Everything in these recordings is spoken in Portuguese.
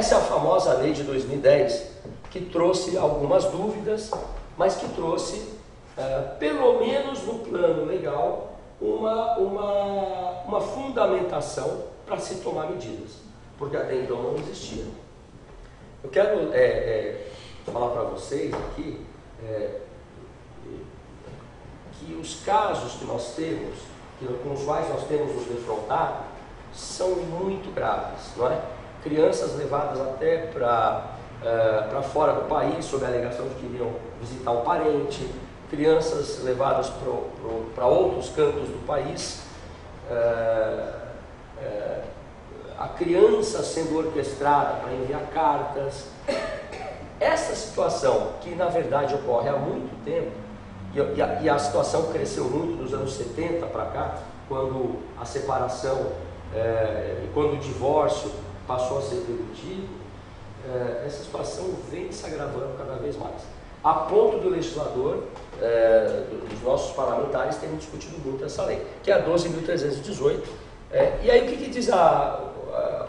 Essa é a famosa lei de 2010, que trouxe algumas dúvidas, mas que trouxe, uh, pelo menos no plano legal, uma, uma, uma fundamentação para se tomar medidas, porque até então não existia. Eu quero é, é, falar para vocês aqui é, que os casos que nós temos, que, com os quais nós temos nos defrontado, são muito graves, não é? Crianças levadas até para uh, para fora do país sob a alegação de que iriam visitar um parente, crianças levadas para outros cantos do país, uh, uh, a criança sendo orquestrada para enviar cartas. Essa situação, que na verdade ocorre há muito tempo, e a, e a situação cresceu muito dos anos 70 para cá, quando a separação, é, quando o divórcio passou a ser permitido, é, essa situação vem se agravando cada vez mais. A ponto do legislador, é, dos nossos parlamentares, terem discutido muito essa lei, que é a 12.318. É, e aí o que, que diz a, a,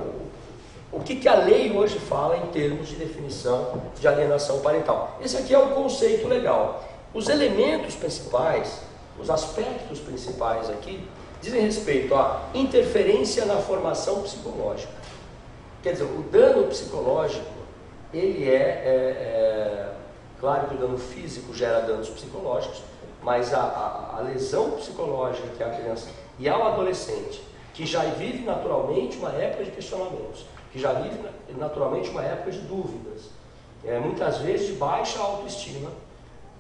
o que, que a lei hoje fala em termos de definição de alienação parental? Esse aqui é o conceito legal. Os elementos principais, os aspectos principais aqui, dizem respeito à interferência na formação psicológica. Quer dizer, o dano psicológico, ele é, é, é claro que o dano físico gera danos psicológicos, mas a, a, a lesão psicológica que a criança e ao adolescente, que já vive naturalmente uma época de questionamentos, que já vive naturalmente uma época de dúvidas, é, muitas vezes de baixa autoestima,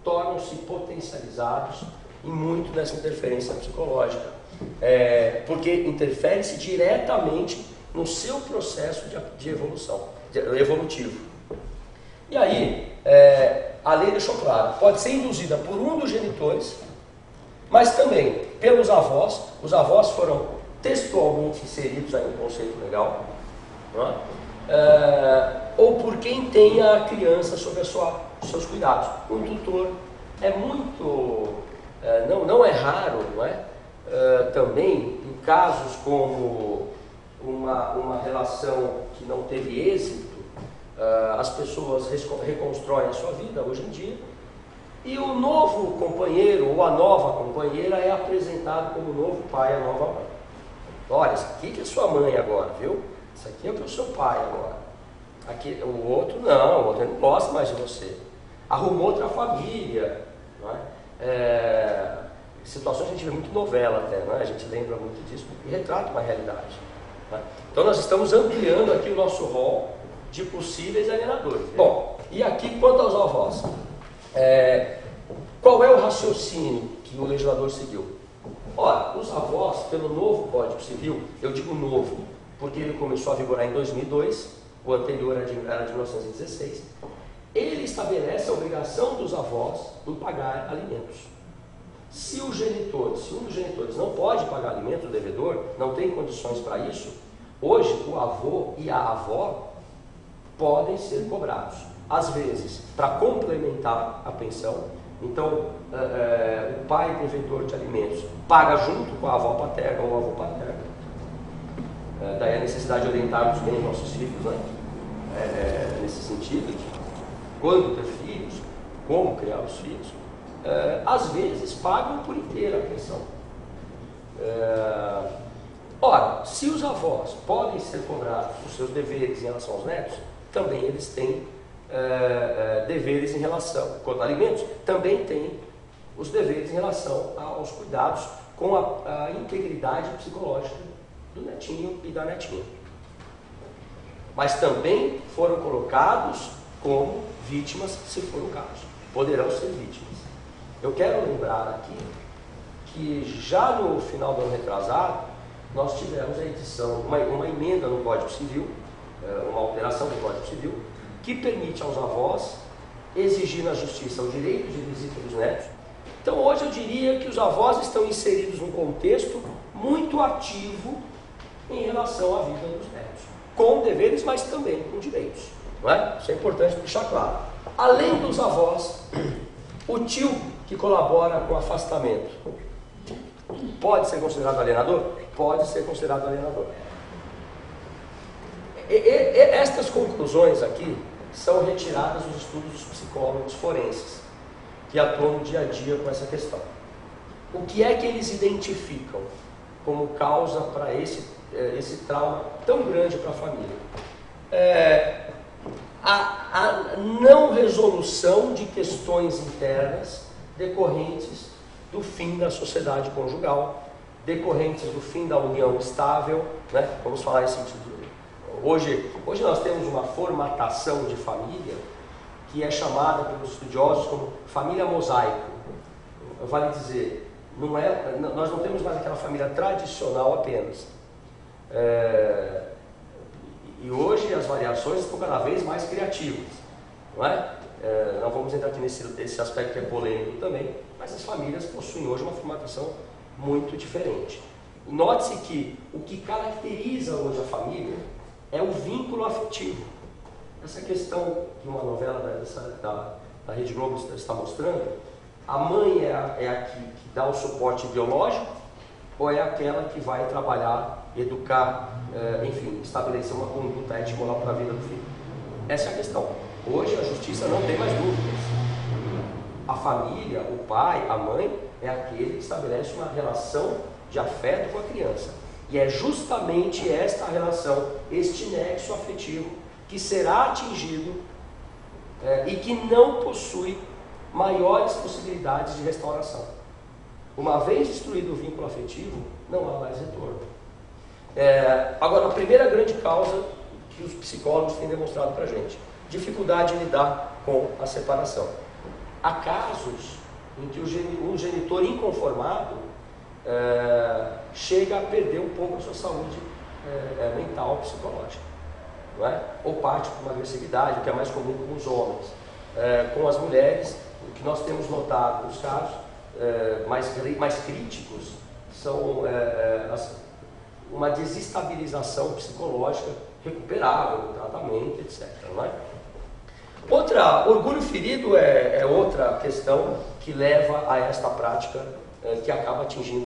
tornam-se potencializados em muito dessa interferência psicológica, é, porque interfere-se diretamente no seu processo de, de evolução, de, evolutivo. E aí, é, a lei deixou claro, pode ser induzida por um dos genitores, mas também pelos avós, os avós foram textualmente inseridos aí no conceito legal, é? É, ou por quem tem a criança sob a sua, seus cuidados. Um tutor é muito, é, não, não é raro, não é? é também em casos como uma, uma relação que não teve êxito, uh, as pessoas reconstroem a sua vida hoje em dia, e o novo companheiro ou a nova companheira é apresentado como novo pai, a nova mãe. Olha, isso aqui que é sua mãe agora, viu? Isso aqui é para o seu pai agora. Aqui, o outro não, o outro não gosta mais de você. Arrumou outra família. Não é? É, situações que a gente vê muito novela até, não é? a gente lembra muito disso e retrata uma realidade. Né? Então nós estamos ampliando aqui o nosso rol de possíveis alienadores. Bom, e aqui quanto aos avós, é, qual é o raciocínio que o legislador seguiu? Ora, os avós, pelo novo Código Civil, eu digo novo, porque ele começou a vigorar em 2002, o anterior era de, era de 1916, ele estabelece a obrigação dos avós em pagar alimentos. Se o genitor, se um dos genitores não pode pagar alimento, o devedor não tem condições para isso, hoje o avô e a avó podem ser cobrados. Às vezes, para complementar a pensão, então é, é, o pai devedor de alimentos paga junto com a avó paterna ou o avô paterno. É, daí a necessidade de orientarmos bem nossos filhos né? nesse sentido, de quando ter filhos, como criar os filhos é, às vezes pagam por inteira a pensão. É, ora, se os avós podem ser cobrados os seus deveres em relação aos netos, também eles têm é, deveres em relação, quanto a alimentos, também têm os deveres em relação aos cuidados com a, a integridade psicológica do netinho e da netinha. Mas também foram colocados como vítimas, se for o caso. Poderão ser vítimas. Eu quero lembrar aqui que já no final do ano retrasado, nós tivemos a edição, uma, uma emenda no Código Civil, é, uma alteração do Código Civil, que permite aos avós exigir na justiça o direito de visita dos netos. Então hoje eu diria que os avós estão inseridos num contexto muito ativo em relação à vida dos netos, com deveres, mas também com direitos. Não é? Isso é importante deixar claro. Além dos avós, o tio que colabora com o afastamento. Pode ser considerado alienador? Pode ser considerado alienador. e, e, estas conclusões aqui são retiradas dos estudos dos psicólogos forenses, que atuam dia a dia com essa questão. O que é que eles identificam como causa para esse, eh, esse trauma tão grande para a família? É, a, a não resolução de questões internas decorrentes do fim da sociedade conjugal, decorrentes do fim da união estável, né? vamos falar em sentido. Hoje, hoje nós temos uma formatação de família que é chamada pelos estudiosos como família mosaico. Vale dizer, não é, nós não temos mais aquela família tradicional apenas. É, e hoje as variações estão cada vez mais criativas, não é? É não vamos entrar aqui nesse, nesse aspecto que é polêmico também, mas as famílias possuem hoje uma formatação muito diferente. Note-se que o que caracteriza hoje a família é o vínculo afetivo. Essa questão que uma novela da, da, da Rede Globo está mostrando, a mãe é a, é a que, que dá o suporte biológico ou é aquela que vai trabalhar, educar, é, enfim, estabelecer uma conduta ético-moral para a vida do filho? Essa é a questão. Hoje a justiça não tem mais dúvidas. A família, o pai, a mãe, é aquele que estabelece uma relação de afeto com a criança. E é justamente esta relação, este nexo afetivo, que será atingido é, e que não possui maiores possibilidades de restauração. Uma vez destruído o vínculo afetivo, não há mais retorno. É, agora, a primeira grande causa que os psicólogos têm demonstrado para a gente: dificuldade em lidar com a separação. Há casos em que o genitor inconformado é, chega a perder um pouco a sua saúde é, mental, psicológica. Não é? Ou parte por uma agressividade, o que é mais comum com os homens. É, com as mulheres, o que nós temos notado nos casos mais, mais críticos são as, uma desestabilização psicológica recuperável, tratamento, etc. Não é? Outra, orgulho ferido é, é outra questão que leva a esta prática é, que acaba atingindo